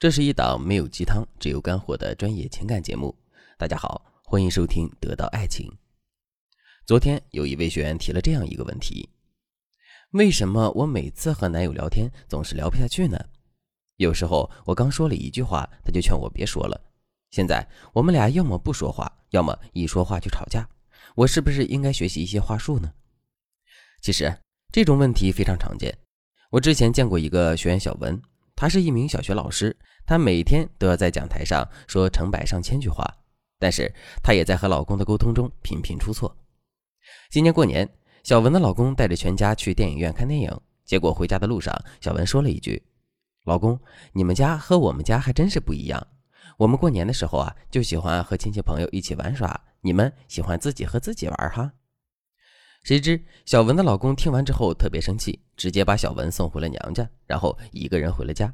这是一档没有鸡汤、只有干货的专业情感节目。大家好，欢迎收听《得到爱情》。昨天有一位学员提了这样一个问题：为什么我每次和男友聊天总是聊不下去呢？有时候我刚说了一句话，他就劝我别说了。现在我们俩要么不说话，要么一说话就吵架。我是不是应该学习一些话术呢？其实这种问题非常常见。我之前见过一个学员小文。他是一名小学老师，她每天都要在讲台上说成百上千句话，但是她也在和老公的沟通中频频出错。今年过年，小文的老公带着全家去电影院看电影，结果回家的路上，小文说了一句：“老公，你们家和我们家还真是不一样。我们过年的时候啊，就喜欢和亲戚朋友一起玩耍，你们喜欢自己和自己玩哈。”谁知小文的老公听完之后特别生气，直接把小文送回了娘家，然后一个人回了家。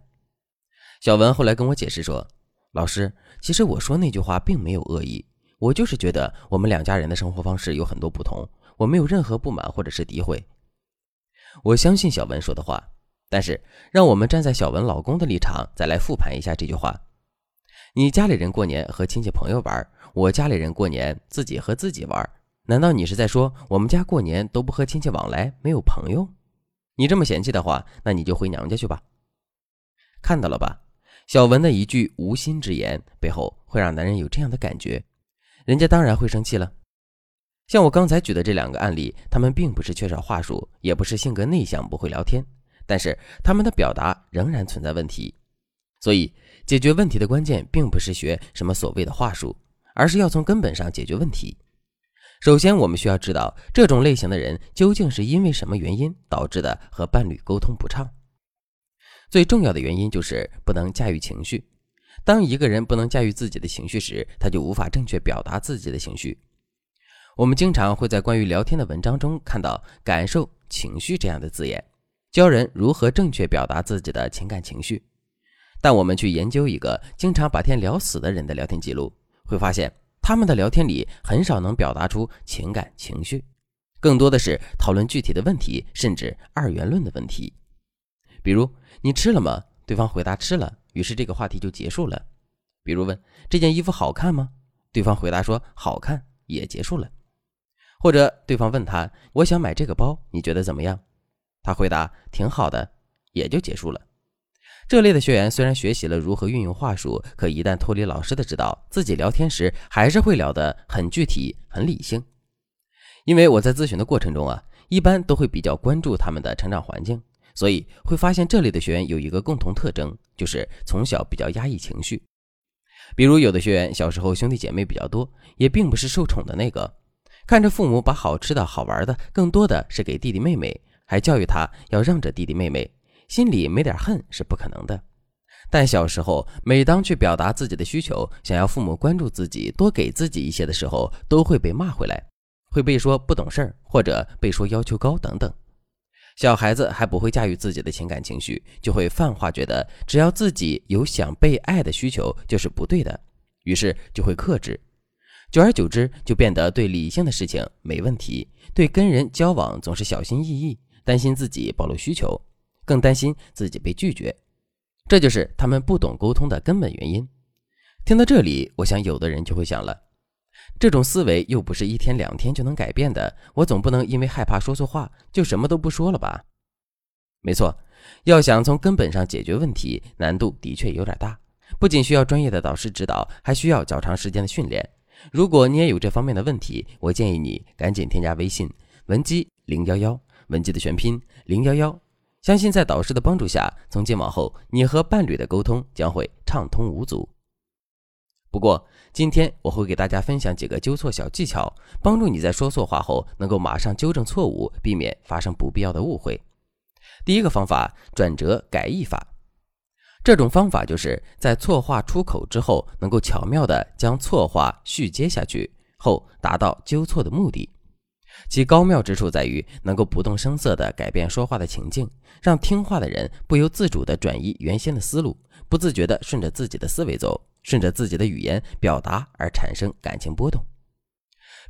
小文后来跟我解释说：“老师，其实我说那句话并没有恶意，我就是觉得我们两家人的生活方式有很多不同，我没有任何不满或者是诋毁。”我相信小文说的话，但是让我们站在小文老公的立场再来复盘一下这句话：你家里人过年和亲戚朋友玩，我家里人过年自己和自己玩。难道你是在说我们家过年都不和亲戚往来，没有朋友？你这么嫌弃的话，那你就回娘家去吧。看到了吧，小文的一句无心之言背后会让男人有这样的感觉，人家当然会生气了。像我刚才举的这两个案例，他们并不是缺少话术，也不是性格内向不会聊天，但是他们的表达仍然存在问题。所以，解决问题的关键并不是学什么所谓的话术，而是要从根本上解决问题。首先，我们需要知道这种类型的人究竟是因为什么原因导致的和伴侣沟通不畅。最重要的原因就是不能驾驭情绪。当一个人不能驾驭自己的情绪时，他就无法正确表达自己的情绪。我们经常会在关于聊天的文章中看到“感受”“情绪”这样的字眼，教人如何正确表达自己的情感情绪。但我们去研究一个经常把天聊死的人的聊天记录，会发现。他们的聊天里很少能表达出情感情绪，更多的是讨论具体的问题，甚至二元论的问题。比如“你吃了吗？”对方回答“吃了”，于是这个话题就结束了。比如问“这件衣服好看吗？”对方回答说“好看”，也结束了。或者对方问他“我想买这个包，你觉得怎么样？”他回答“挺好的”，也就结束了。这类的学员虽然学习了如何运用话术，可一旦脱离老师的指导，自己聊天时还是会聊得很具体、很理性。因为我在咨询的过程中啊，一般都会比较关注他们的成长环境，所以会发现这类的学员有一个共同特征，就是从小比较压抑情绪。比如有的学员小时候兄弟姐妹比较多，也并不是受宠的那个，看着父母把好吃的好玩的更多的是给弟弟妹妹，还教育他要让着弟弟妹妹。心里没点恨是不可能的，但小时候每当去表达自己的需求，想要父母关注自己，多给自己一些的时候，都会被骂回来，会被说不懂事儿，或者被说要求高等等。小孩子还不会驾驭自己的情感情绪，就会泛化觉得只要自己有想被爱的需求就是不对的，于是就会克制，久而久之就变得对理性的事情没问题，对跟人交往总是小心翼翼，担心自己暴露需求。更担心自己被拒绝，这就是他们不懂沟通的根本原因。听到这里，我想有的人就会想了：这种思维又不是一天两天就能改变的，我总不能因为害怕说错话就什么都不说了吧？没错，要想从根本上解决问题，难度的确有点大，不仅需要专业的导师指导，还需要较长时间的训练。如果你也有这方面的问题，我建议你赶紧添加微信文姬零幺幺，文姬的全拼零幺幺。相信在导师的帮助下，从今往后，你和伴侣的沟通将会畅通无阻。不过，今天我会给大家分享几个纠错小技巧，帮助你在说错话后能够马上纠正错误，避免发生不必要的误会。第一个方法：转折改译法。这种方法就是在错话出口之后，能够巧妙地将错话续接下去，后达到纠错的目的。其高妙之处在于能够不动声色地改变说话的情境，让听话的人不由自主地转移原先的思路，不自觉地顺着自己的思维走，顺着自己的语言表达而产生感情波动。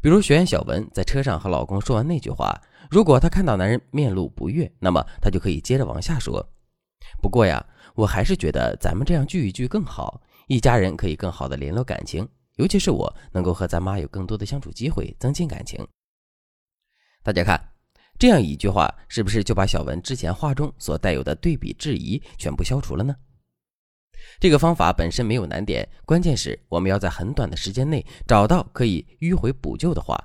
比如学员小文在车上和老公说完那句话，如果她看到男人面露不悦，那么她就可以接着往下说：“不过呀，我还是觉得咱们这样聚一聚更好，一家人可以更好的联络感情，尤其是我能够和咱妈有更多的相处机会，增进感情。大家看，这样一句话是不是就把小文之前话中所带有的对比质疑全部消除了呢？这个方法本身没有难点，关键是我们要在很短的时间内找到可以迂回补救的话。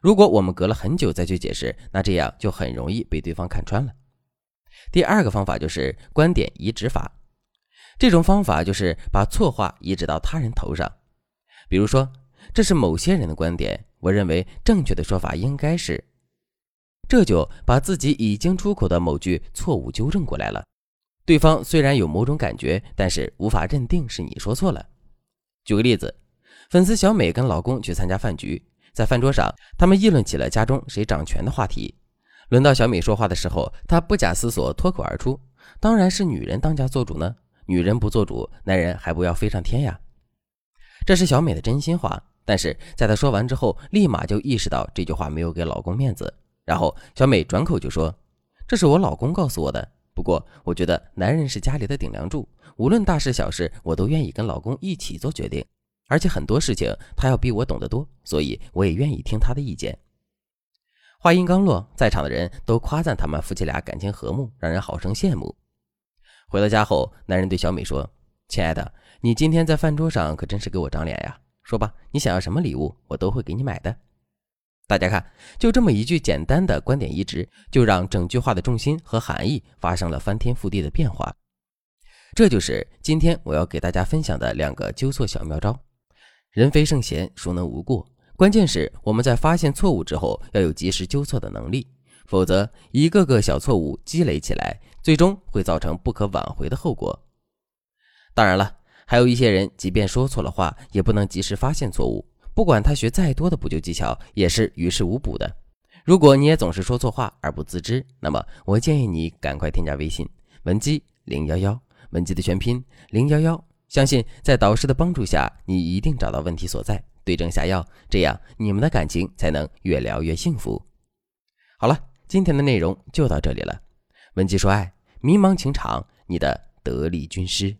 如果我们隔了很久再去解释，那这样就很容易被对方看穿了。第二个方法就是观点移植法，这种方法就是把错话移植到他人头上。比如说，这是某些人的观点，我认为正确的说法应该是，这就把自己已经出口的某句错误纠正过来了。对方虽然有某种感觉，但是无法认定是你说错了。举个例子，粉丝小美跟老公去参加饭局，在饭桌上，他们议论起了家中谁掌权的话题。轮到小美说话的时候，她不假思索脱口而出：“当然是女人当家做主呢，女人不做主，男人还不要飞上天呀。”这是小美的真心话，但是在她说完之后，立马就意识到这句话没有给老公面子，然后小美转口就说：“这是我老公告诉我的，不过我觉得男人是家里的顶梁柱，无论大事小事，我都愿意跟老公一起做决定，而且很多事情他要比我懂得多，所以我也愿意听他的意见。”话音刚落，在场的人都夸赞他们夫妻俩感情和睦，让人好生羡慕。回到家后，男人对小美说：“亲爱的，你今天在饭桌上可真是给我长脸呀！说吧，你想要什么礼物，我都会给你买的。”大家看，就这么一句简单的观点移植，就让整句话的重心和含义发生了翻天覆地的变化。这就是今天我要给大家分享的两个纠错小妙招。人非圣贤，孰能无过？关键是我们在发现错误之后要有及时纠错的能力，否则一个个小错误积累起来，最终会造成不可挽回的后果。当然了，还有一些人，即便说错了话，也不能及时发现错误，不管他学再多的补救技巧，也是于事无补的。如果你也总是说错话而不自知，那么我建议你赶快添加微信文姬零幺幺，文姬的全拼零幺幺，相信在导师的帮助下，你一定找到问题所在。对症下药，这样你们的感情才能越聊越幸福。好了，今天的内容就到这里了。文姬说爱，迷茫情场，你的得力军师。